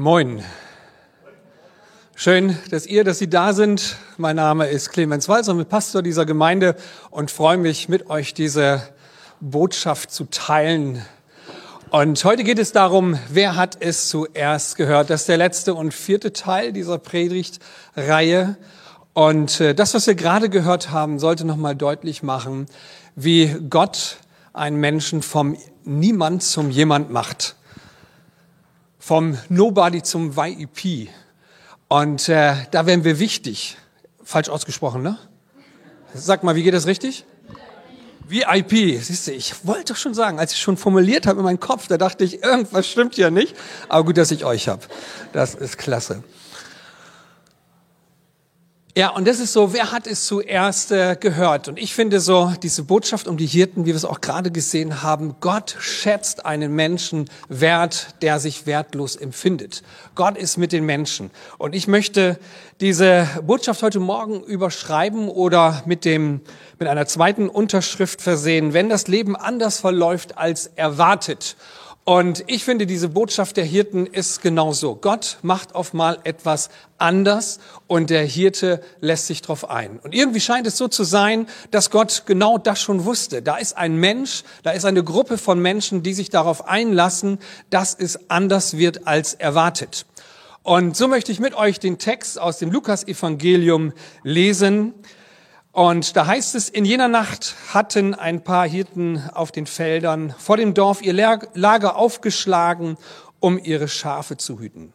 Moin. Schön, dass ihr, dass Sie da sind. Mein Name ist Clemens Walzer, bin Pastor dieser Gemeinde und freue mich, mit euch diese Botschaft zu teilen. Und heute geht es darum, wer hat es zuerst gehört? Das ist der letzte und vierte Teil dieser Predigtreihe. Und äh, das, was wir gerade gehört haben, sollte nochmal deutlich machen, wie Gott einen Menschen vom Niemand zum Jemand macht vom Nobody zum YEP. Und äh, da wären wir wichtig. Falsch ausgesprochen, ne? Sag mal, wie geht das richtig? VIP, siehst du, ich wollte doch schon sagen, als ich schon formuliert habe in meinem Kopf, da dachte ich, irgendwas stimmt ja nicht. Aber gut, dass ich euch habe. Das ist klasse. Ja, und das ist so, wer hat es zuerst äh, gehört? Und ich finde so, diese Botschaft um die Hirten, wie wir es auch gerade gesehen haben, Gott schätzt einen Menschen wert, der sich wertlos empfindet. Gott ist mit den Menschen. Und ich möchte diese Botschaft heute Morgen überschreiben oder mit dem, mit einer zweiten Unterschrift versehen, wenn das Leben anders verläuft als erwartet. Und ich finde, diese Botschaft der Hirten ist genauso. Gott macht auf mal etwas anders und der Hirte lässt sich drauf ein. Und irgendwie scheint es so zu sein, dass Gott genau das schon wusste. Da ist ein Mensch, da ist eine Gruppe von Menschen, die sich darauf einlassen, dass es anders wird als erwartet. Und so möchte ich mit euch den Text aus dem Lukas-Evangelium lesen. Und da heißt es, in jener Nacht hatten ein paar Hirten auf den Feldern vor dem Dorf ihr Lager aufgeschlagen, um ihre Schafe zu hüten.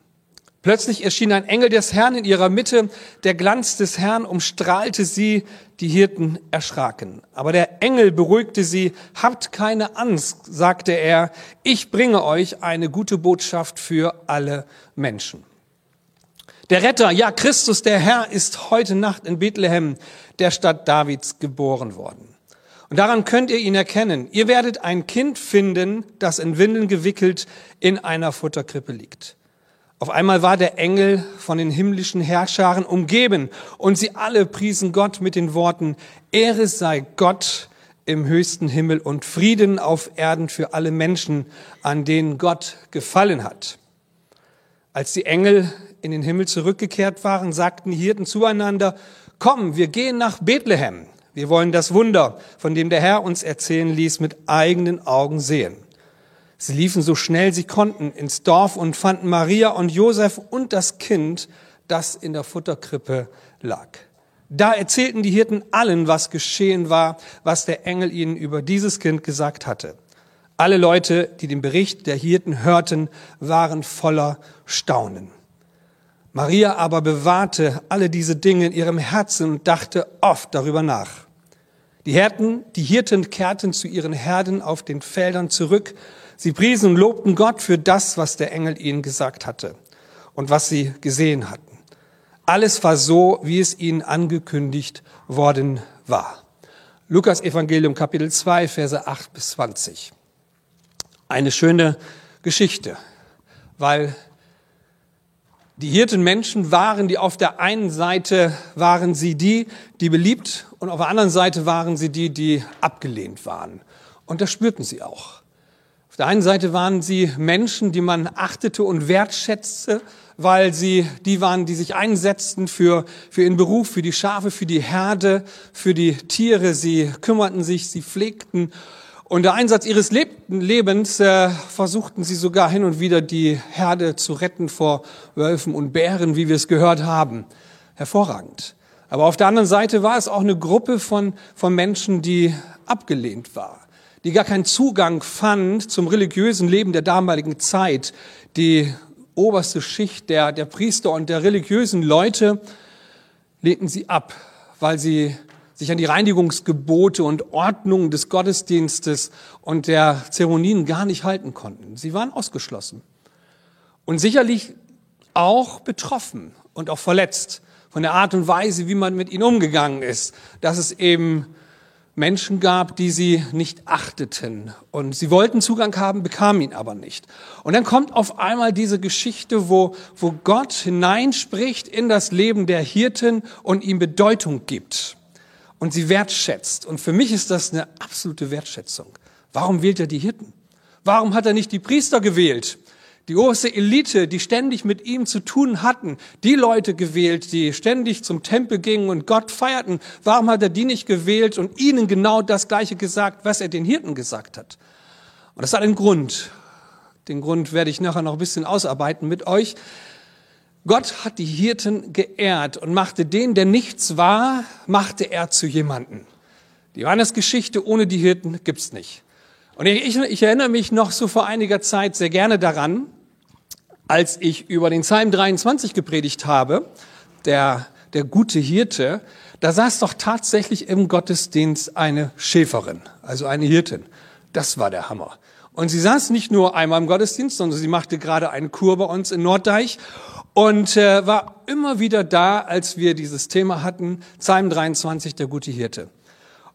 Plötzlich erschien ein Engel des Herrn in ihrer Mitte, der Glanz des Herrn umstrahlte sie, die Hirten erschraken. Aber der Engel beruhigte sie, habt keine Angst, sagte er, ich bringe euch eine gute Botschaft für alle Menschen. Der Retter, ja Christus, der Herr, ist heute Nacht in Bethlehem, der Stadt Davids, geboren worden. Und daran könnt ihr ihn erkennen. Ihr werdet ein Kind finden, das in Windeln gewickelt in einer Futterkrippe liegt. Auf einmal war der Engel von den himmlischen Herrscharen umgeben und sie alle priesen Gott mit den Worten, Ehre sei Gott im höchsten Himmel und Frieden auf Erden für alle Menschen, an denen Gott gefallen hat. Als die Engel in den Himmel zurückgekehrt waren, sagten die Hirten zueinander, komm, wir gehen nach Bethlehem. Wir wollen das Wunder, von dem der Herr uns erzählen ließ, mit eigenen Augen sehen. Sie liefen so schnell sie konnten ins Dorf und fanden Maria und Josef und das Kind, das in der Futterkrippe lag. Da erzählten die Hirten allen, was geschehen war, was der Engel ihnen über dieses Kind gesagt hatte. Alle Leute, die den Bericht der Hirten hörten, waren voller Staunen. Maria aber bewahrte alle diese Dinge in ihrem Herzen und dachte oft darüber nach. Die Hirten, die Hirten kehrten zu ihren Herden auf den Feldern zurück. Sie priesen und lobten Gott für das, was der Engel ihnen gesagt hatte und was sie gesehen hatten. Alles war so, wie es ihnen angekündigt worden war. Lukas Evangelium Kapitel 2, Verse 8 bis 20. Eine schöne Geschichte, weil die Hirtenmenschen waren die auf der einen Seite waren sie die, die beliebt und auf der anderen Seite waren sie die, die abgelehnt waren. Und das spürten sie auch. Auf der einen Seite waren sie Menschen, die man achtete und wertschätzte, weil sie die waren, die sich einsetzten für, für ihren Beruf, für die Schafe, für die Herde, für die Tiere. Sie kümmerten sich, sie pflegten und der Einsatz ihres Lebens äh, versuchten sie sogar hin und wieder die Herde zu retten vor Wölfen und Bären, wie wir es gehört haben. Hervorragend. Aber auf der anderen Seite war es auch eine Gruppe von, von Menschen, die abgelehnt war, die gar keinen Zugang fand zum religiösen Leben der damaligen Zeit. Die oberste Schicht der, der Priester und der religiösen Leute lehnten sie ab, weil sie sich an die Reinigungsgebote und Ordnungen des Gottesdienstes und der Zeremonien gar nicht halten konnten. Sie waren ausgeschlossen und sicherlich auch betroffen und auch verletzt von der Art und Weise, wie man mit ihnen umgegangen ist, dass es eben Menschen gab, die sie nicht achteten. Und sie wollten Zugang haben, bekamen ihn aber nicht. Und dann kommt auf einmal diese Geschichte, wo, wo Gott hineinspricht in das Leben der Hirten und ihm Bedeutung gibt und sie wertschätzt. Und für mich ist das eine absolute Wertschätzung. Warum wählt er die Hirten? Warum hat er nicht die Priester gewählt, die oberste Elite, die ständig mit ihm zu tun hatten, die Leute gewählt, die ständig zum Tempel gingen und Gott feierten. Warum hat er die nicht gewählt und ihnen genau das Gleiche gesagt, was er den Hirten gesagt hat? Und das hat einen Grund. Den Grund werde ich nachher noch ein bisschen ausarbeiten mit euch. Gott hat die Hirten geehrt und machte den, der nichts war, machte er zu jemanden. Die Johannes-Geschichte ohne die Hirten gibt's nicht. Und ich, ich, erinnere mich noch so vor einiger Zeit sehr gerne daran, als ich über den Psalm 23 gepredigt habe, der, der gute Hirte, da saß doch tatsächlich im Gottesdienst eine Schäferin, also eine Hirtin. Das war der Hammer. Und sie saß nicht nur einmal im Gottesdienst, sondern sie machte gerade eine Kur bei uns in Norddeich und äh, war immer wieder da, als wir dieses Thema hatten, Psalm 23, der gute Hirte.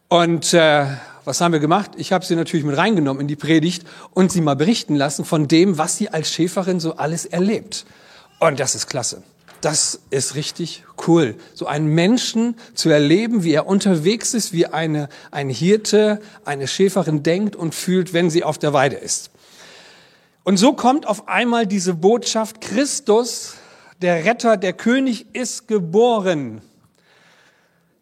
Und äh, was haben wir gemacht? Ich habe sie natürlich mit reingenommen in die Predigt und sie mal berichten lassen von dem, was sie als Schäferin so alles erlebt. Und das ist klasse. Das ist richtig cool, so einen Menschen zu erleben, wie er unterwegs ist, wie eine, ein Hirte, eine Schäferin denkt und fühlt, wenn sie auf der Weide ist. Und so kommt auf einmal diese Botschaft, Christus, der Retter, der König ist geboren.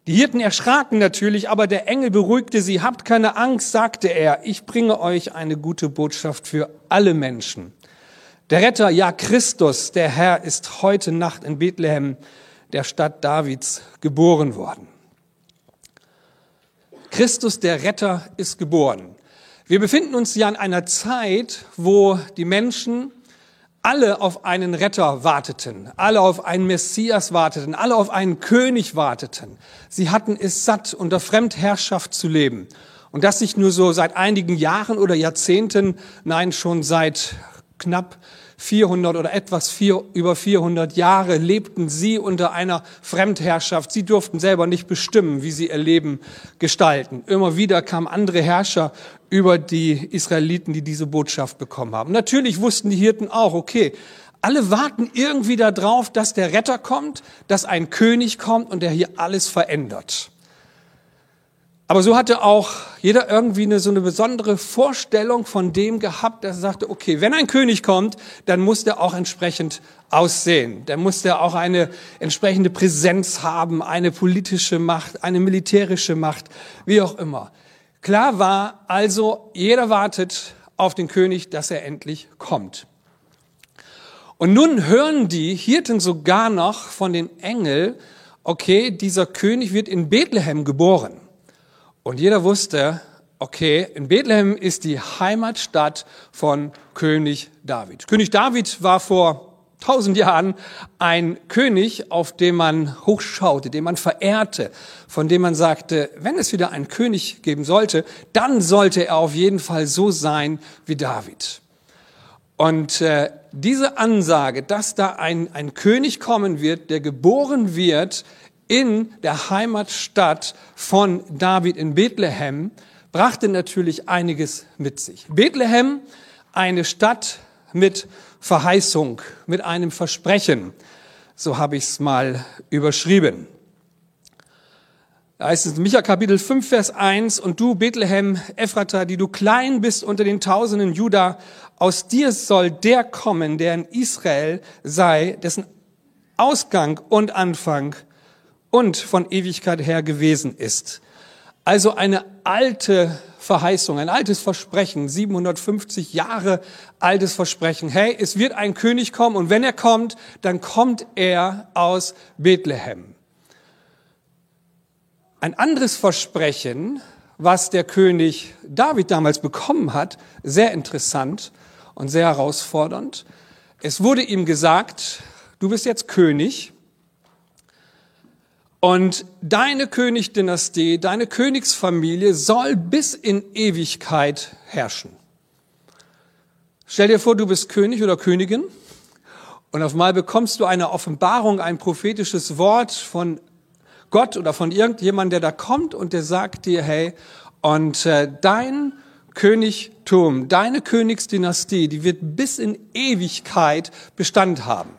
Die Hirten erschraken natürlich, aber der Engel beruhigte sie. Habt keine Angst, sagte er, ich bringe euch eine gute Botschaft für alle Menschen. Der Retter, ja Christus, der Herr, ist heute Nacht in Bethlehem, der Stadt Davids, geboren worden. Christus, der Retter, ist geboren. Wir befinden uns ja in einer Zeit, wo die Menschen alle auf einen Retter warteten, alle auf einen Messias warteten, alle auf einen König warteten. Sie hatten es satt, unter Fremdherrschaft zu leben. Und das nicht nur so seit einigen Jahren oder Jahrzehnten, nein, schon seit knapp 400 oder etwas vier, über 400 Jahre lebten sie unter einer Fremdherrschaft. Sie durften selber nicht bestimmen, wie sie ihr Leben gestalten. Immer wieder kamen andere Herrscher über die Israeliten, die diese Botschaft bekommen haben. Natürlich wussten die Hirten auch, okay, alle warten irgendwie darauf, dass der Retter kommt, dass ein König kommt und der hier alles verändert. Aber so hatte auch jeder irgendwie eine, so eine besondere Vorstellung von dem gehabt, dass er sagte, okay, wenn ein König kommt, dann muss der auch entsprechend aussehen. Dann muss der auch eine entsprechende Präsenz haben, eine politische Macht, eine militärische Macht, wie auch immer. Klar war also, jeder wartet auf den König, dass er endlich kommt. Und nun hören die Hirten sogar noch von den Engel, okay, dieser König wird in Bethlehem geboren. Und jeder wusste, okay, in Bethlehem ist die Heimatstadt von König David. König David war vor tausend Jahren ein König, auf den man hochschaute, den man verehrte, von dem man sagte, wenn es wieder einen König geben sollte, dann sollte er auf jeden Fall so sein wie David. Und äh, diese Ansage, dass da ein, ein König kommen wird, der geboren wird in der Heimatstadt von David in Bethlehem brachte natürlich einiges mit sich. Bethlehem, eine Stadt mit Verheißung, mit einem Versprechen. So habe ich es mal überschrieben. Da heißt es in Micha Kapitel 5, Vers 1, und du Bethlehem, Ephrata, die du klein bist unter den Tausenden Juda, aus dir soll der kommen, der in Israel sei, dessen Ausgang und Anfang und von Ewigkeit her gewesen ist. Also eine alte Verheißung, ein altes Versprechen, 750 Jahre altes Versprechen. Hey, es wird ein König kommen und wenn er kommt, dann kommt er aus Bethlehem. Ein anderes Versprechen, was der König David damals bekommen hat, sehr interessant und sehr herausfordernd. Es wurde ihm gesagt, du bist jetzt König und deine Königdynastie, deine Königsfamilie soll bis in Ewigkeit herrschen. Stell dir vor, du bist König oder Königin und auf einmal bekommst du eine Offenbarung, ein prophetisches Wort von Gott oder von irgendjemandem, der da kommt und der sagt dir, hey, und äh, dein Königtum, deine Königsdynastie, die wird bis in Ewigkeit Bestand haben.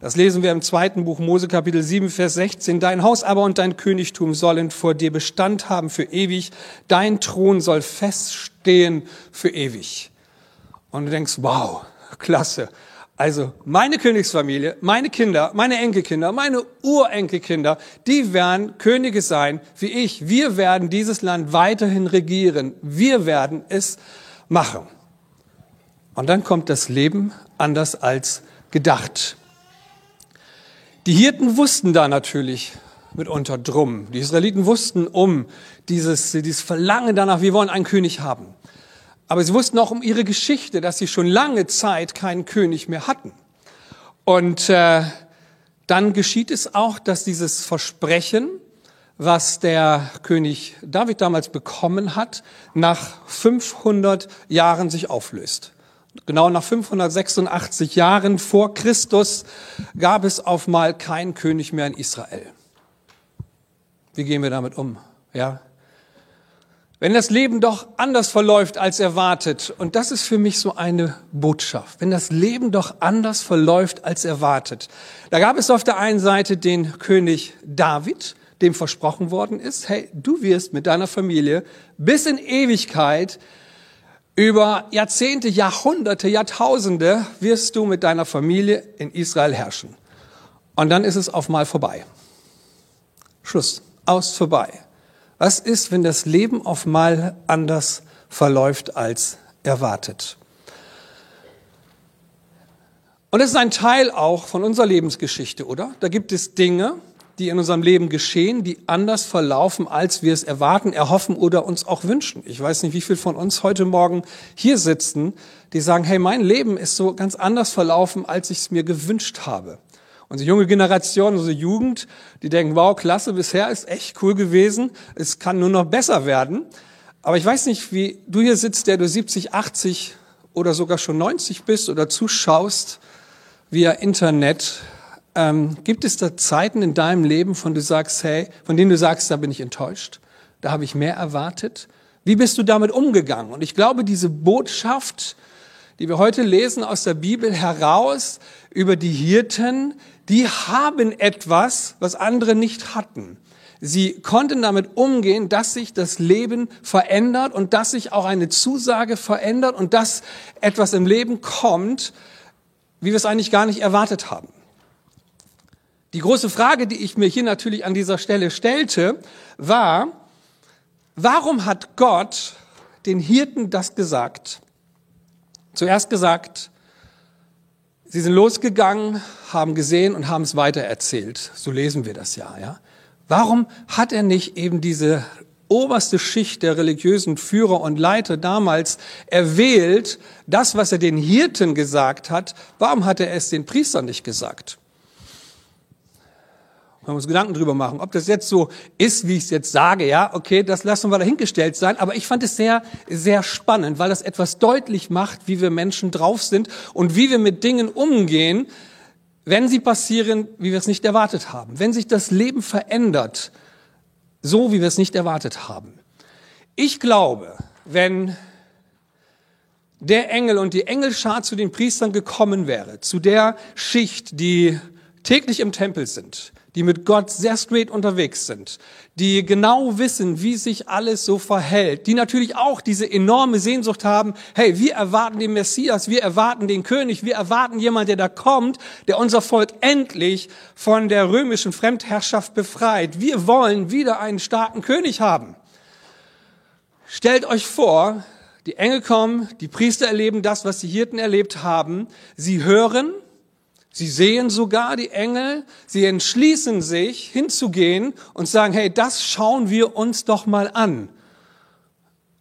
Das lesen wir im zweiten Buch Mose Kapitel 7, Vers 16. Dein Haus aber und dein Königtum sollen vor dir Bestand haben für ewig. Dein Thron soll feststehen für ewig. Und du denkst, wow, klasse. Also meine Königsfamilie, meine Kinder, meine Enkelkinder, meine Urenkelkinder, die werden Könige sein wie ich. Wir werden dieses Land weiterhin regieren. Wir werden es machen. Und dann kommt das Leben anders als gedacht. Die Hirten wussten da natürlich mitunter drum. Die Israeliten wussten um dieses, dieses Verlangen danach, wir wollen einen König haben. Aber sie wussten auch um ihre Geschichte, dass sie schon lange Zeit keinen König mehr hatten. Und äh, dann geschieht es auch, dass dieses Versprechen, was der König David damals bekommen hat, nach 500 Jahren sich auflöst. Genau nach 586 Jahren vor Christus gab es auf mal keinen König mehr in Israel. Wie gehen wir damit um? Ja, wenn das Leben doch anders verläuft als erwartet, und das ist für mich so eine Botschaft, wenn das Leben doch anders verläuft als erwartet. Da gab es auf der einen Seite den König David, dem versprochen worden ist, hey, du wirst mit deiner Familie bis in Ewigkeit über Jahrzehnte, Jahrhunderte, Jahrtausende wirst du mit deiner Familie in Israel herrschen. Und dann ist es auf mal vorbei. Schluss. Aus vorbei. Was ist, wenn das Leben auf mal anders verläuft als erwartet? Und das ist ein Teil auch von unserer Lebensgeschichte, oder? Da gibt es Dinge, die in unserem Leben geschehen, die anders verlaufen, als wir es erwarten, erhoffen oder uns auch wünschen. Ich weiß nicht, wie viel von uns heute Morgen hier sitzen, die sagen, hey, mein Leben ist so ganz anders verlaufen, als ich es mir gewünscht habe. Unsere junge Generation, unsere Jugend, die denken, wow, klasse, bisher ist echt cool gewesen, es kann nur noch besser werden. Aber ich weiß nicht, wie du hier sitzt, der du 70, 80 oder sogar schon 90 bist oder zuschaust via Internet. Ähm, gibt es da Zeiten in deinem Leben, von, du sagst, hey, von denen du sagst, da bin ich enttäuscht, da habe ich mehr erwartet? Wie bist du damit umgegangen? Und ich glaube, diese Botschaft, die wir heute lesen aus der Bibel heraus über die Hirten, die haben etwas, was andere nicht hatten. Sie konnten damit umgehen, dass sich das Leben verändert und dass sich auch eine Zusage verändert und dass etwas im Leben kommt, wie wir es eigentlich gar nicht erwartet haben. Die große Frage, die ich mir hier natürlich an dieser Stelle stellte, war, warum hat Gott den Hirten das gesagt? Zuerst gesagt, Sie sind losgegangen, haben gesehen und haben es weitererzählt. So lesen wir das ja, ja. Warum hat er nicht eben diese oberste Schicht der religiösen Führer und Leiter damals erwählt, das, was er den Hirten gesagt hat, warum hat er es den Priestern nicht gesagt? Wir uns Gedanken drüber machen, ob das jetzt so ist, wie ich es jetzt sage, ja, okay, das lassen wir dahingestellt sein. Aber ich fand es sehr, sehr spannend, weil das etwas deutlich macht, wie wir Menschen drauf sind und wie wir mit Dingen umgehen, wenn sie passieren, wie wir es nicht erwartet haben. Wenn sich das Leben verändert, so wie wir es nicht erwartet haben. Ich glaube, wenn der Engel und die Engelschar zu den Priestern gekommen wäre, zu der Schicht, die täglich im Tempel sind, die mit Gott sehr straight unterwegs sind, die genau wissen, wie sich alles so verhält, die natürlich auch diese enorme Sehnsucht haben, hey, wir erwarten den Messias, wir erwarten den König, wir erwarten jemand, der da kommt, der unser Volk endlich von der römischen Fremdherrschaft befreit. Wir wollen wieder einen starken König haben. Stellt euch vor, die Engel kommen, die Priester erleben das, was die Hirten erlebt haben. Sie hören, Sie sehen sogar die Engel, sie entschließen sich hinzugehen und sagen, hey, das schauen wir uns doch mal an.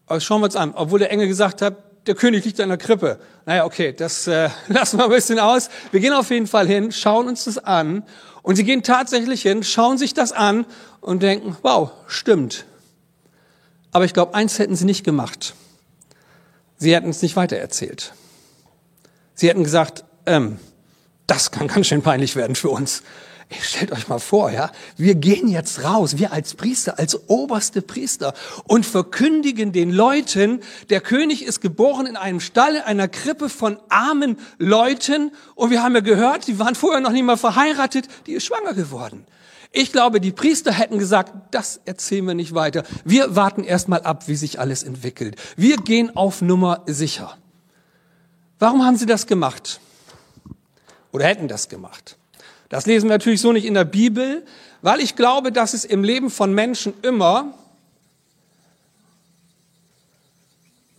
Aber schauen wir uns an, obwohl der Engel gesagt hat, der König liegt in der Krippe. Naja, okay, das äh, lassen wir ein bisschen aus. Wir gehen auf jeden Fall hin, schauen uns das an. Und sie gehen tatsächlich hin, schauen sich das an und denken, wow, stimmt. Aber ich glaube, eins hätten sie nicht gemacht. Sie hätten es nicht weitererzählt. Sie hätten gesagt, ähm, das kann ganz schön peinlich werden für uns. Stellt euch mal vor, ja, wir gehen jetzt raus, wir als Priester, als oberste Priester und verkündigen den Leuten, der König ist geboren in einem Stall, in einer Krippe von armen Leuten und wir haben ja gehört, die waren vorher noch nicht mal verheiratet, die ist schwanger geworden. Ich glaube, die Priester hätten gesagt, das erzählen wir nicht weiter. Wir warten erst mal ab, wie sich alles entwickelt. Wir gehen auf Nummer sicher. Warum haben sie das gemacht? Oder hätten das gemacht? Das lesen wir natürlich so nicht in der Bibel, weil ich glaube, dass es im Leben von Menschen immer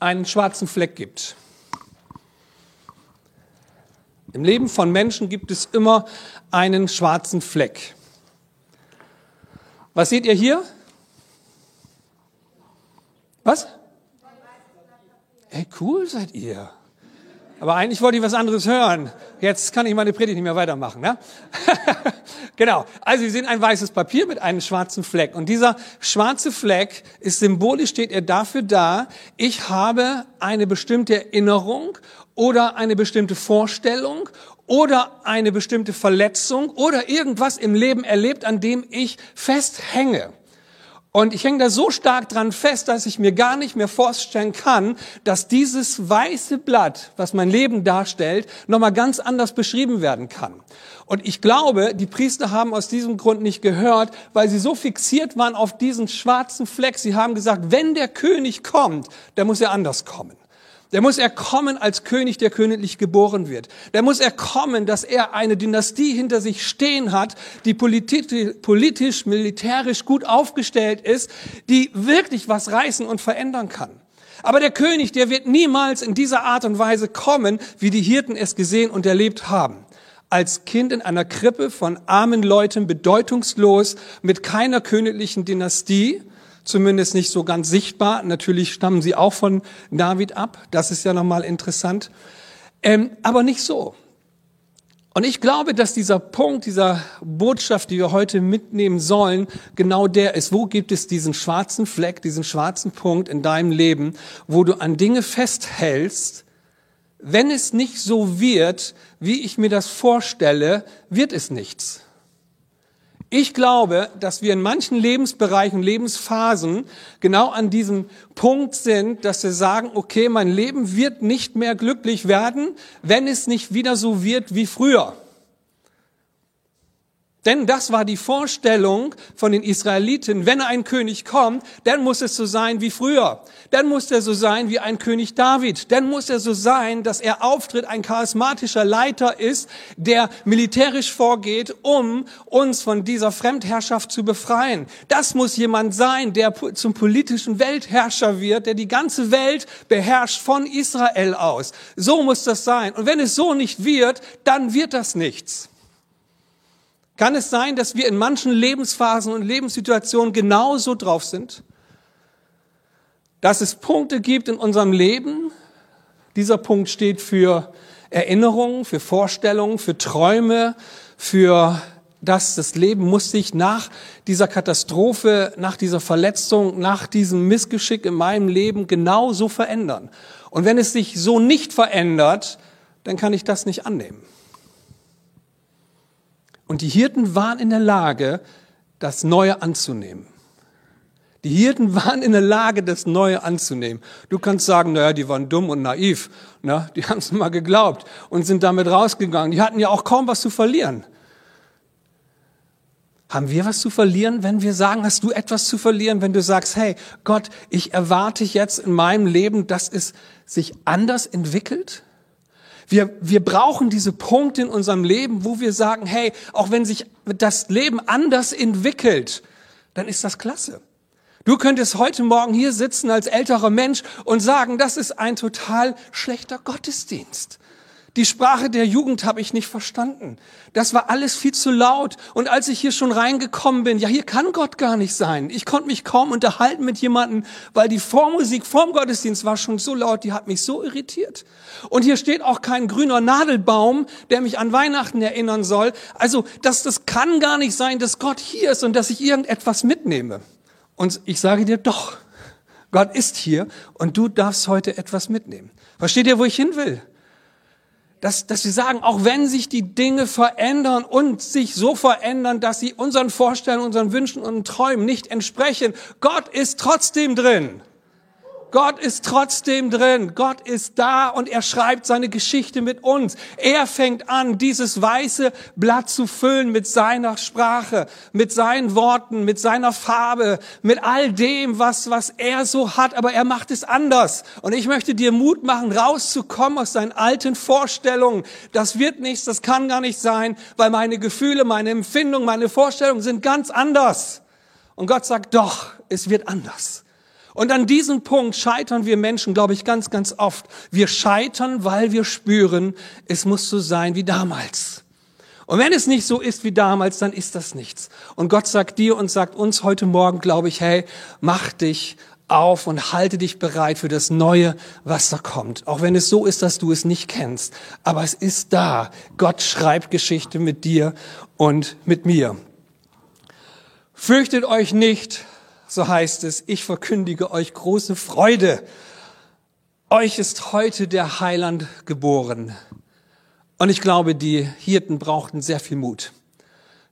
einen schwarzen Fleck gibt. Im Leben von Menschen gibt es immer einen schwarzen Fleck. Was seht ihr hier? Was? Hey, cool seid ihr. Aber eigentlich wollte ich was anderes hören. Jetzt kann ich meine Predigt nicht mehr weitermachen. Ne? genau. Also Sie sehen ein weißes Papier mit einem schwarzen Fleck. Und dieser schwarze Fleck ist symbolisch, steht er dafür da, ich habe eine bestimmte Erinnerung oder eine bestimmte Vorstellung oder eine bestimmte Verletzung oder irgendwas im Leben erlebt, an dem ich festhänge. Und ich hänge da so stark dran fest, dass ich mir gar nicht mehr vorstellen kann, dass dieses weiße Blatt, was mein Leben darstellt, nochmal ganz anders beschrieben werden kann. Und ich glaube, die Priester haben aus diesem Grund nicht gehört, weil sie so fixiert waren auf diesen schwarzen Fleck. Sie haben gesagt, wenn der König kommt, dann muss er anders kommen. Der muss er kommen als König, der königlich geboren wird. Der muss er kommen, dass er eine Dynastie hinter sich stehen hat, die politisch, militärisch gut aufgestellt ist, die wirklich was reißen und verändern kann. Aber der König, der wird niemals in dieser Art und Weise kommen, wie die Hirten es gesehen und erlebt haben. Als Kind in einer Krippe von armen Leuten, bedeutungslos, mit keiner königlichen Dynastie, zumindest nicht so ganz sichtbar. Natürlich stammen sie auch von David ab, das ist ja nochmal interessant, ähm, aber nicht so. Und ich glaube, dass dieser Punkt, dieser Botschaft, die wir heute mitnehmen sollen, genau der ist. Wo gibt es diesen schwarzen Fleck, diesen schwarzen Punkt in deinem Leben, wo du an Dinge festhältst, wenn es nicht so wird, wie ich mir das vorstelle, wird es nichts. Ich glaube, dass wir in manchen Lebensbereichen, Lebensphasen genau an diesem Punkt sind, dass wir sagen, okay, mein Leben wird nicht mehr glücklich werden, wenn es nicht wieder so wird wie früher. Denn das war die Vorstellung von den Israeliten. Wenn ein König kommt, dann muss es so sein wie früher. Dann muss er so sein wie ein König David. Dann muss er so sein, dass er auftritt, ein charismatischer Leiter ist, der militärisch vorgeht, um uns von dieser Fremdherrschaft zu befreien. Das muss jemand sein, der zum politischen Weltherrscher wird, der die ganze Welt beherrscht von Israel aus. So muss das sein. Und wenn es so nicht wird, dann wird das nichts. Kann es sein, dass wir in manchen Lebensphasen und Lebenssituationen genauso drauf sind? Dass es Punkte gibt in unserem Leben, dieser Punkt steht für Erinnerungen, für Vorstellungen, für Träume, für das, das Leben muss sich nach dieser Katastrophe, nach dieser Verletzung, nach diesem Missgeschick in meinem Leben genauso verändern. Und wenn es sich so nicht verändert, dann kann ich das nicht annehmen. Und die Hirten waren in der Lage, das Neue anzunehmen. Die Hirten waren in der Lage, das Neue anzunehmen. Du kannst sagen, naja, die waren dumm und naiv. Ne? Die haben es mal geglaubt und sind damit rausgegangen. Die hatten ja auch kaum was zu verlieren. Haben wir was zu verlieren, wenn wir sagen, hast du etwas zu verlieren, wenn du sagst, hey Gott, ich erwarte jetzt in meinem Leben, dass es sich anders entwickelt? Wir, wir brauchen diese Punkte in unserem Leben, wo wir sagen, hey, auch wenn sich das Leben anders entwickelt, dann ist das klasse. Du könntest heute Morgen hier sitzen als älterer Mensch und sagen, das ist ein total schlechter Gottesdienst. Die Sprache der Jugend habe ich nicht verstanden. Das war alles viel zu laut. Und als ich hier schon reingekommen bin, ja, hier kann Gott gar nicht sein. Ich konnte mich kaum unterhalten mit jemandem, weil die Vormusik vorm Gottesdienst war schon so laut, die hat mich so irritiert. Und hier steht auch kein grüner Nadelbaum, der mich an Weihnachten erinnern soll. Also, das, das kann gar nicht sein, dass Gott hier ist und dass ich irgendetwas mitnehme. Und ich sage dir doch, Gott ist hier und du darfst heute etwas mitnehmen. Versteht ihr, wo ich hin will? Dass, dass wir sagen, auch wenn sich die Dinge verändern und sich so verändern, dass sie unseren Vorstellungen, unseren Wünschen und Träumen nicht entsprechen, Gott ist trotzdem drin. Gott ist trotzdem drin. Gott ist da und er schreibt seine Geschichte mit uns. Er fängt an, dieses weiße Blatt zu füllen mit seiner Sprache, mit seinen Worten, mit seiner Farbe, mit all dem, was, was er so hat. Aber er macht es anders. Und ich möchte dir Mut machen, rauszukommen aus deinen alten Vorstellungen. Das wird nichts, das kann gar nicht sein, weil meine Gefühle, meine Empfindungen, meine Vorstellungen sind ganz anders. Und Gott sagt, doch, es wird anders. Und an diesem Punkt scheitern wir Menschen, glaube ich, ganz, ganz oft. Wir scheitern, weil wir spüren, es muss so sein wie damals. Und wenn es nicht so ist wie damals, dann ist das nichts. Und Gott sagt dir und sagt uns heute Morgen, glaube ich, hey, mach dich auf und halte dich bereit für das Neue, was da kommt. Auch wenn es so ist, dass du es nicht kennst. Aber es ist da. Gott schreibt Geschichte mit dir und mit mir. Fürchtet euch nicht, so heißt es, ich verkündige euch große Freude. Euch ist heute der Heiland geboren. Und ich glaube, die Hirten brauchten sehr viel Mut.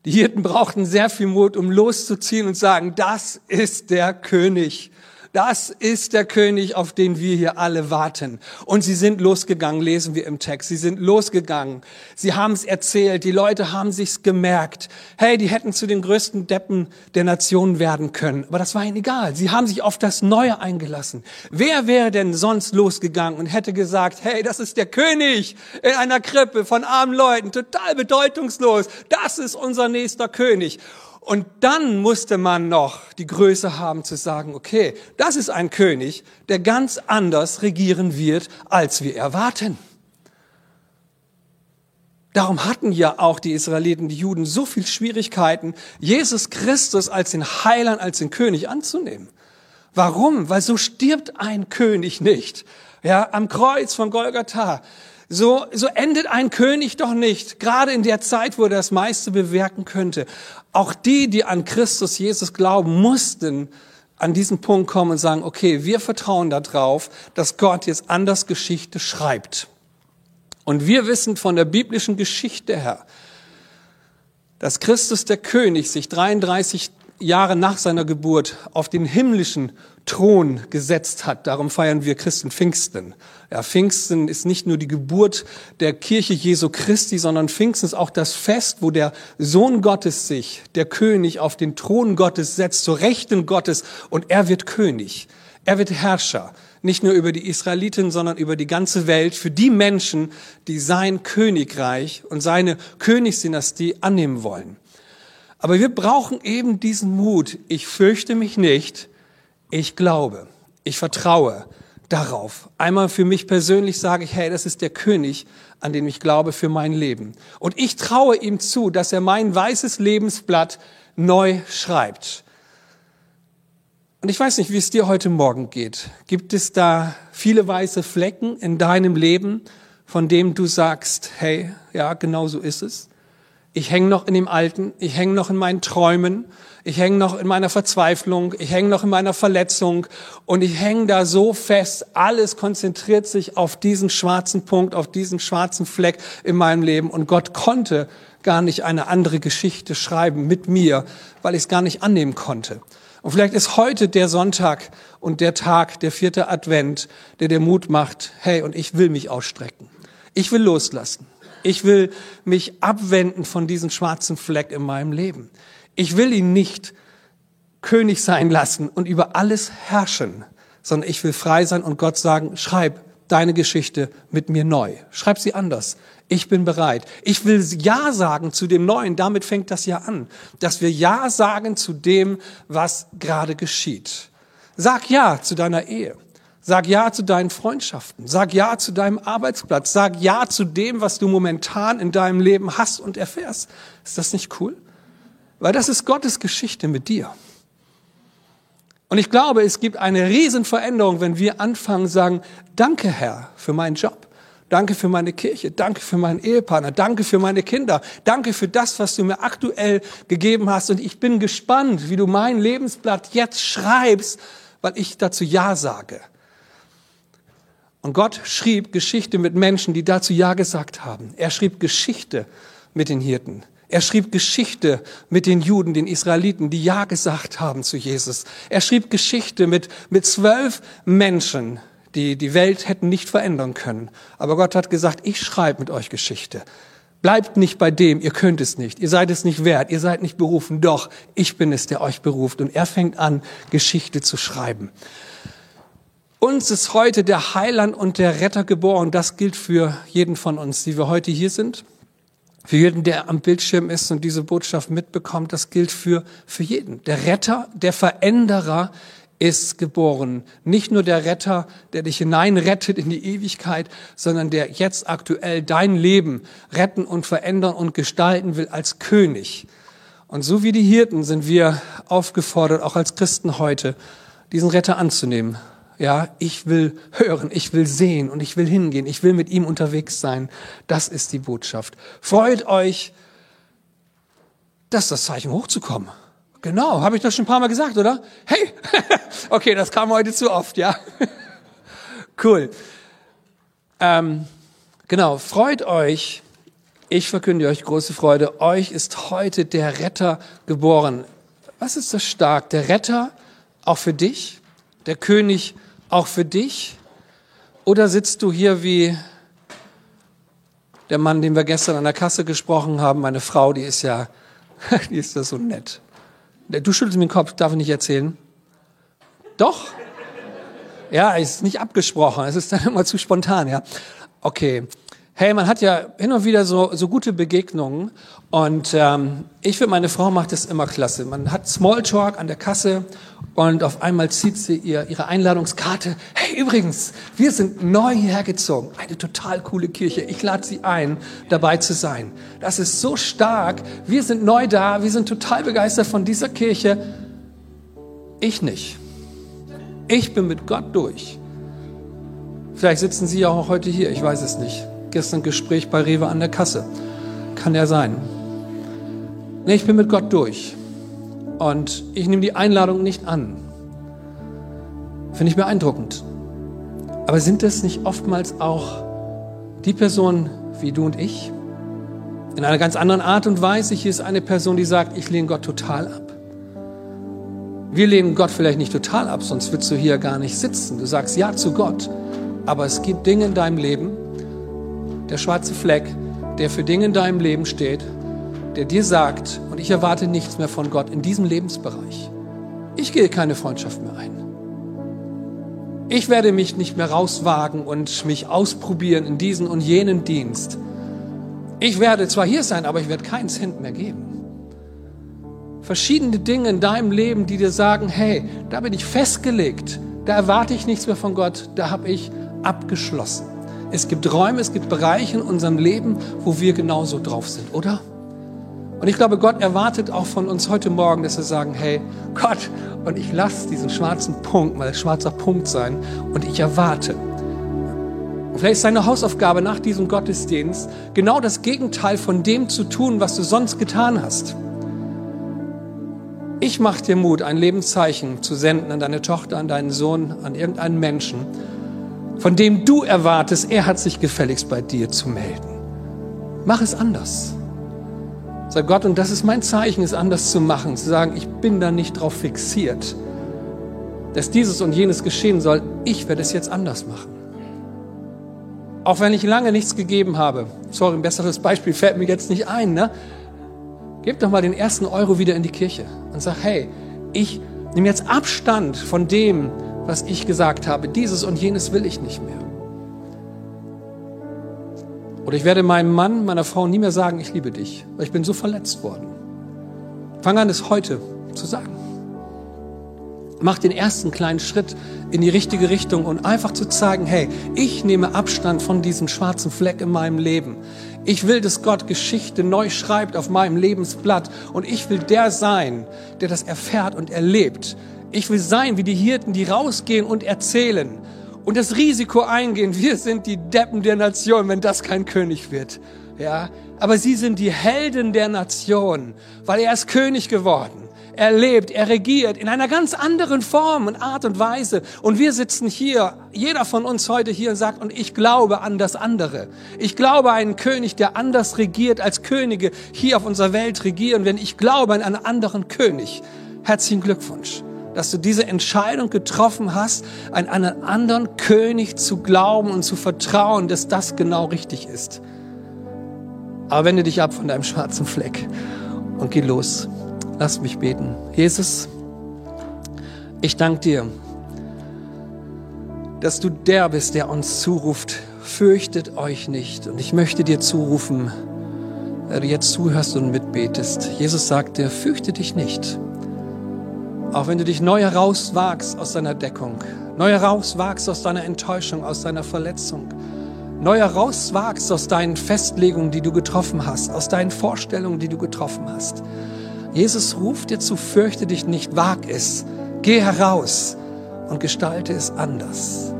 Die Hirten brauchten sehr viel Mut, um loszuziehen und sagen, das ist der König. Das ist der König, auf den wir hier alle warten. Und sie sind losgegangen, lesen wir im Text. Sie sind losgegangen. Sie haben es erzählt. Die Leute haben sich's gemerkt. Hey, die hätten zu den größten Deppen der Nation werden können. Aber das war ihnen egal. Sie haben sich auf das Neue eingelassen. Wer wäre denn sonst losgegangen und hätte gesagt, hey, das ist der König in einer Krippe von armen Leuten, total bedeutungslos. Das ist unser nächster König. Und dann musste man noch die Größe haben zu sagen, okay, das ist ein König, der ganz anders regieren wird, als wir erwarten. Darum hatten ja auch die Israeliten, die Juden so viel Schwierigkeiten, Jesus Christus als den Heiland, als den König anzunehmen. Warum? Weil so stirbt ein König nicht. Ja, am Kreuz von Golgatha. So, so endet ein König doch nicht, gerade in der Zeit, wo er das meiste bewirken könnte. Auch die, die an Christus Jesus glauben, mussten an diesen Punkt kommen und sagen, okay, wir vertrauen darauf, dass Gott jetzt anders Geschichte schreibt. Und wir wissen von der biblischen Geschichte her, dass Christus der König sich 33 Jahre nach seiner Geburt auf den himmlischen Thron gesetzt hat. Darum feiern wir Christen Pfingsten. Ja, Pfingsten ist nicht nur die Geburt der Kirche Jesu Christi, sondern Pfingsten ist auch das Fest, wo der Sohn Gottes sich, der König, auf den Thron Gottes setzt, zur Rechten Gottes und er wird König. Er wird Herrscher. Nicht nur über die Israeliten, sondern über die ganze Welt, für die Menschen, die sein Königreich und seine Königsdynastie annehmen wollen. Aber wir brauchen eben diesen Mut. Ich fürchte mich nicht, ich glaube, ich vertraue darauf. Einmal für mich persönlich sage ich, hey, das ist der König, an den ich glaube für mein Leben. Und ich traue ihm zu, dass er mein weißes Lebensblatt neu schreibt. Und ich weiß nicht, wie es dir heute Morgen geht. Gibt es da viele weiße Flecken in deinem Leben, von dem du sagst, hey, ja, genau so ist es? Ich hänge noch in dem Alten, ich hänge noch in meinen Träumen, ich hänge noch in meiner Verzweiflung, ich hänge noch in meiner Verletzung und ich hänge da so fest. Alles konzentriert sich auf diesen schwarzen Punkt, auf diesen schwarzen Fleck in meinem Leben und Gott konnte gar nicht eine andere Geschichte schreiben mit mir, weil ich es gar nicht annehmen konnte. Und vielleicht ist heute der Sonntag und der Tag, der vierte Advent, der dir Mut macht, hey, und ich will mich ausstrecken. Ich will loslassen. Ich will mich abwenden von diesem schwarzen Fleck in meinem Leben. Ich will ihn nicht König sein lassen und über alles herrschen, sondern ich will frei sein und Gott sagen, schreib deine Geschichte mit mir neu. Schreib sie anders. Ich bin bereit. Ich will Ja sagen zu dem Neuen. Damit fängt das ja an, dass wir Ja sagen zu dem, was gerade geschieht. Sag Ja zu deiner Ehe. Sag Ja zu deinen Freundschaften. Sag Ja zu deinem Arbeitsplatz. Sag Ja zu dem, was du momentan in deinem Leben hast und erfährst. Ist das nicht cool? Weil das ist Gottes Geschichte mit dir. Und ich glaube, es gibt eine Riesenveränderung, wenn wir anfangen sagen, danke Herr für meinen Job. Danke für meine Kirche. Danke für meinen Ehepartner. Danke für meine Kinder. Danke für das, was du mir aktuell gegeben hast. Und ich bin gespannt, wie du mein Lebensblatt jetzt schreibst, weil ich dazu Ja sage. Und Gott schrieb Geschichte mit Menschen, die dazu Ja gesagt haben. Er schrieb Geschichte mit den Hirten. Er schrieb Geschichte mit den Juden, den Israeliten, die Ja gesagt haben zu Jesus. Er schrieb Geschichte mit, mit zwölf Menschen, die die Welt hätten nicht verändern können. Aber Gott hat gesagt, ich schreibe mit euch Geschichte. Bleibt nicht bei dem, ihr könnt es nicht, ihr seid es nicht wert, ihr seid nicht berufen, doch, ich bin es, der euch beruft. Und er fängt an, Geschichte zu schreiben. Uns ist heute der Heiland und der Retter geboren. Das gilt für jeden von uns, die wir heute hier sind. Für jeden, der am Bildschirm ist und diese Botschaft mitbekommt, das gilt für, für jeden. Der Retter, der Veränderer ist geboren. Nicht nur der Retter, der dich hineinrettet in die Ewigkeit, sondern der jetzt aktuell dein Leben retten und verändern und gestalten will als König. Und so wie die Hirten sind wir aufgefordert, auch als Christen heute, diesen Retter anzunehmen. Ja, ich will hören, ich will sehen und ich will hingehen, ich will mit ihm unterwegs sein. Das ist die Botschaft. Freut euch, das ist das Zeichen hochzukommen. Genau, habe ich das schon ein paar Mal gesagt, oder? Hey, okay, das kam heute zu oft, ja. cool. Ähm, genau, freut euch. Ich verkünde euch große Freude. Euch ist heute der Retter geboren. Was ist das stark? Der Retter auch für dich? Der König auch für dich? Oder sitzt du hier wie der Mann, den wir gestern an der Kasse gesprochen haben, meine Frau, die ist ja, die ist das so nett. Du schüttelst mir den Kopf, darf ich nicht erzählen? Doch? Ja, es ist nicht abgesprochen, es ist dann immer zu spontan, ja. Okay. Hey, man hat ja hin und wieder so, so gute Begegnungen und ähm, ich finde, meine Frau macht das immer klasse. Man hat Smalltalk an der Kasse und auf einmal zieht sie ihr, ihre Einladungskarte. Hey, übrigens, wir sind neu hierher gezogen. Eine total coole Kirche. Ich lade Sie ein, dabei zu sein. Das ist so stark. Wir sind neu da. Wir sind total begeistert von dieser Kirche. Ich nicht. Ich bin mit Gott durch. Vielleicht sitzen Sie ja auch heute hier. Ich weiß es nicht. Gestern Gespräch bei Rewe an der Kasse. Kann ja sein. Nee, ich bin mit Gott durch. Und ich nehme die Einladung nicht an. Finde ich beeindruckend. Aber sind das nicht oftmals auch die Personen wie du und ich? In einer ganz anderen Art und Weise. Hier ist eine Person, die sagt, ich lehne Gott total ab. Wir lehnen Gott vielleicht nicht total ab, sonst würdest du hier gar nicht sitzen. Du sagst Ja zu Gott. Aber es gibt Dinge in deinem Leben, der schwarze Fleck, der für Dinge in deinem Leben steht, der dir sagt, und ich erwarte nichts mehr von Gott in diesem Lebensbereich. Ich gehe keine Freundschaft mehr ein. Ich werde mich nicht mehr rauswagen und mich ausprobieren in diesen und jenen Dienst. Ich werde zwar hier sein, aber ich werde keinen Cent mehr geben. Verschiedene Dinge in deinem Leben, die dir sagen, hey, da bin ich festgelegt, da erwarte ich nichts mehr von Gott, da habe ich abgeschlossen. Es gibt Räume, es gibt Bereiche in unserem Leben, wo wir genauso drauf sind, oder? Und ich glaube, Gott erwartet auch von uns heute Morgen, dass wir sagen, hey, Gott, und ich lasse diesen schwarzen Punkt mal schwarzer Punkt sein und ich erwarte. Und vielleicht ist deine Hausaufgabe nach diesem Gottesdienst genau das Gegenteil von dem zu tun, was du sonst getan hast. Ich mache dir Mut, ein Lebenszeichen zu senden an deine Tochter, an deinen Sohn, an irgendeinen Menschen, von dem du erwartest, er hat sich gefälligst bei dir zu melden. Mach es anders. Sag Gott, und das ist mein Zeichen, es anders zu machen, zu sagen, ich bin da nicht drauf fixiert, dass dieses und jenes geschehen soll. Ich werde es jetzt anders machen. Auch wenn ich lange nichts gegeben habe. Sorry, ein besseres Beispiel fällt mir jetzt nicht ein. Ne? Gib doch mal den ersten Euro wieder in die Kirche und sag, hey, ich nehme jetzt Abstand von dem, was ich gesagt habe. Dieses und jenes will ich nicht mehr. Oder ich werde meinem Mann, meiner Frau nie mehr sagen, ich liebe dich, weil ich bin so verletzt worden. Fang an, es heute zu sagen. Mach den ersten kleinen Schritt in die richtige Richtung und einfach zu zeigen, hey, ich nehme Abstand von diesem schwarzen Fleck in meinem Leben. Ich will, dass Gott Geschichte neu schreibt auf meinem Lebensblatt und ich will der sein, der das erfährt und erlebt. Ich will sein wie die Hirten, die rausgehen und erzählen und das Risiko eingehen, wir sind die Deppen der Nation, wenn das kein König wird. Ja, aber sie sind die Helden der Nation, weil er ist König geworden. Er lebt, er regiert in einer ganz anderen Form und Art und Weise. Und wir sitzen hier, jeder von uns heute hier und sagt, und ich glaube an das andere. Ich glaube einen König, der anders regiert, als Könige hier auf unserer Welt regieren. Wenn ich glaube an einen anderen König, herzlichen Glückwunsch dass du diese Entscheidung getroffen hast, an einen anderen König zu glauben und zu vertrauen, dass das genau richtig ist. Aber wende dich ab von deinem schwarzen Fleck und geh los. Lass mich beten. Jesus, ich danke dir, dass du der bist, der uns zuruft, fürchtet euch nicht. Und ich möchte dir zurufen, wenn du jetzt zuhörst und mitbetest. Jesus sagt dir, fürchte dich nicht. Auch wenn du dich neu herauswagst aus deiner Deckung, neu herauswagst aus deiner Enttäuschung, aus deiner Verletzung, neu herauswagst aus deinen Festlegungen, die du getroffen hast, aus deinen Vorstellungen, die du getroffen hast. Jesus ruft dir zu, fürchte dich nicht, wag es, geh heraus und gestalte es anders.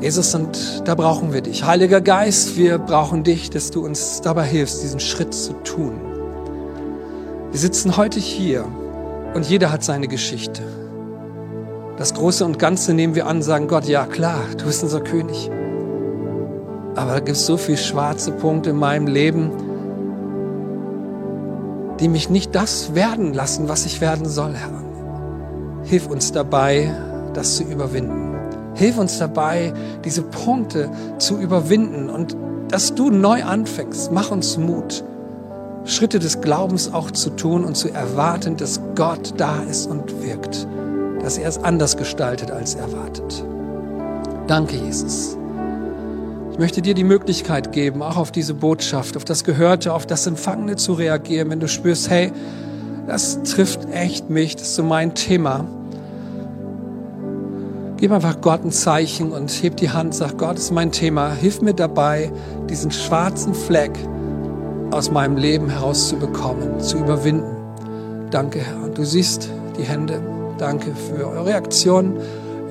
Jesus, und da brauchen wir dich. Heiliger Geist, wir brauchen dich, dass du uns dabei hilfst, diesen Schritt zu tun. Wir sitzen heute hier und jeder hat seine Geschichte. Das Große und Ganze nehmen wir an, sagen Gott, ja klar, du bist unser König. Aber da gibt es so viele schwarze Punkte in meinem Leben, die mich nicht das werden lassen, was ich werden soll, Herr. Hilf uns dabei, das zu überwinden. Hilf uns dabei, diese Punkte zu überwinden und dass du neu anfängst. Mach uns Mut, Schritte des Glaubens auch zu tun und zu erwarten, dass Gott da ist und wirkt, dass er es anders gestaltet als erwartet. Danke, Jesus. Ich möchte dir die Möglichkeit geben, auch auf diese Botschaft, auf das Gehörte, auf das Empfangene zu reagieren, wenn du spürst, hey, das trifft echt mich, das ist so mein Thema. Gib einfach Gott ein Zeichen und heb die Hand, sag, Gott ist mein Thema, hilf mir dabei, diesen schwarzen Fleck aus meinem Leben herauszubekommen, zu überwinden. Danke, Herr. Du siehst die Hände. Danke für eure Reaktion.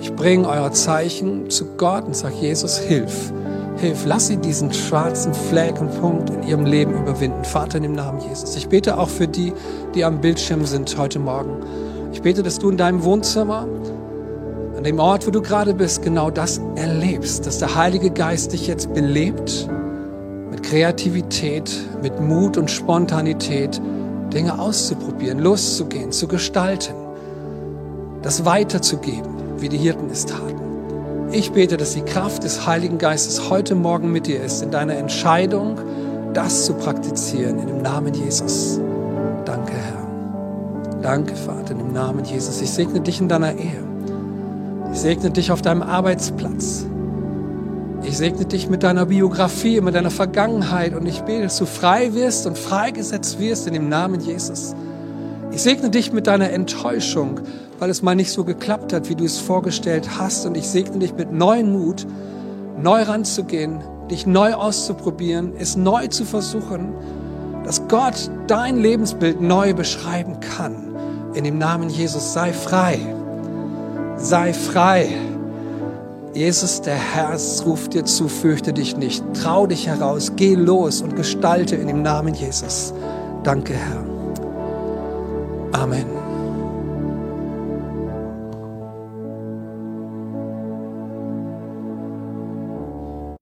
Ich bringe euer Zeichen zu Gott und sage, Jesus, hilf. Hilf, lass sie diesen schwarzen Fleck und Punkt in ihrem Leben überwinden. Vater, in dem Namen Jesus. Ich bete auch für die, die am Bildschirm sind heute Morgen. Ich bete, dass du in deinem Wohnzimmer, an dem Ort, wo du gerade bist, genau das erlebst, dass der Heilige Geist dich jetzt belebt mit Kreativität, mit Mut und Spontanität, Dinge auszuprobieren, loszugehen, zu gestalten, das weiterzugeben, wie die Hirten es taten. Ich bete, dass die Kraft des Heiligen Geistes heute Morgen mit dir ist, in deiner Entscheidung, das zu praktizieren, in dem Namen Jesus. Danke, Herr. Danke, Vater, in dem Namen Jesus. Ich segne dich in deiner Ehe. Ich segne dich auf deinem Arbeitsplatz. Ich segne dich mit deiner Biografie, mit deiner Vergangenheit und ich bete, dass du frei wirst und freigesetzt wirst in dem Namen Jesus. Ich segne dich mit deiner Enttäuschung, weil es mal nicht so geklappt hat, wie du es vorgestellt hast. Und ich segne dich mit neuen Mut, neu ranzugehen, dich neu auszuprobieren, es neu zu versuchen, dass Gott dein Lebensbild neu beschreiben kann. In dem Namen Jesus sei frei. Sei frei. Jesus, der Herr, ruft dir zu, fürchte dich nicht. Trau dich heraus, geh los und gestalte in dem Namen Jesus. Danke, Herr. Amen.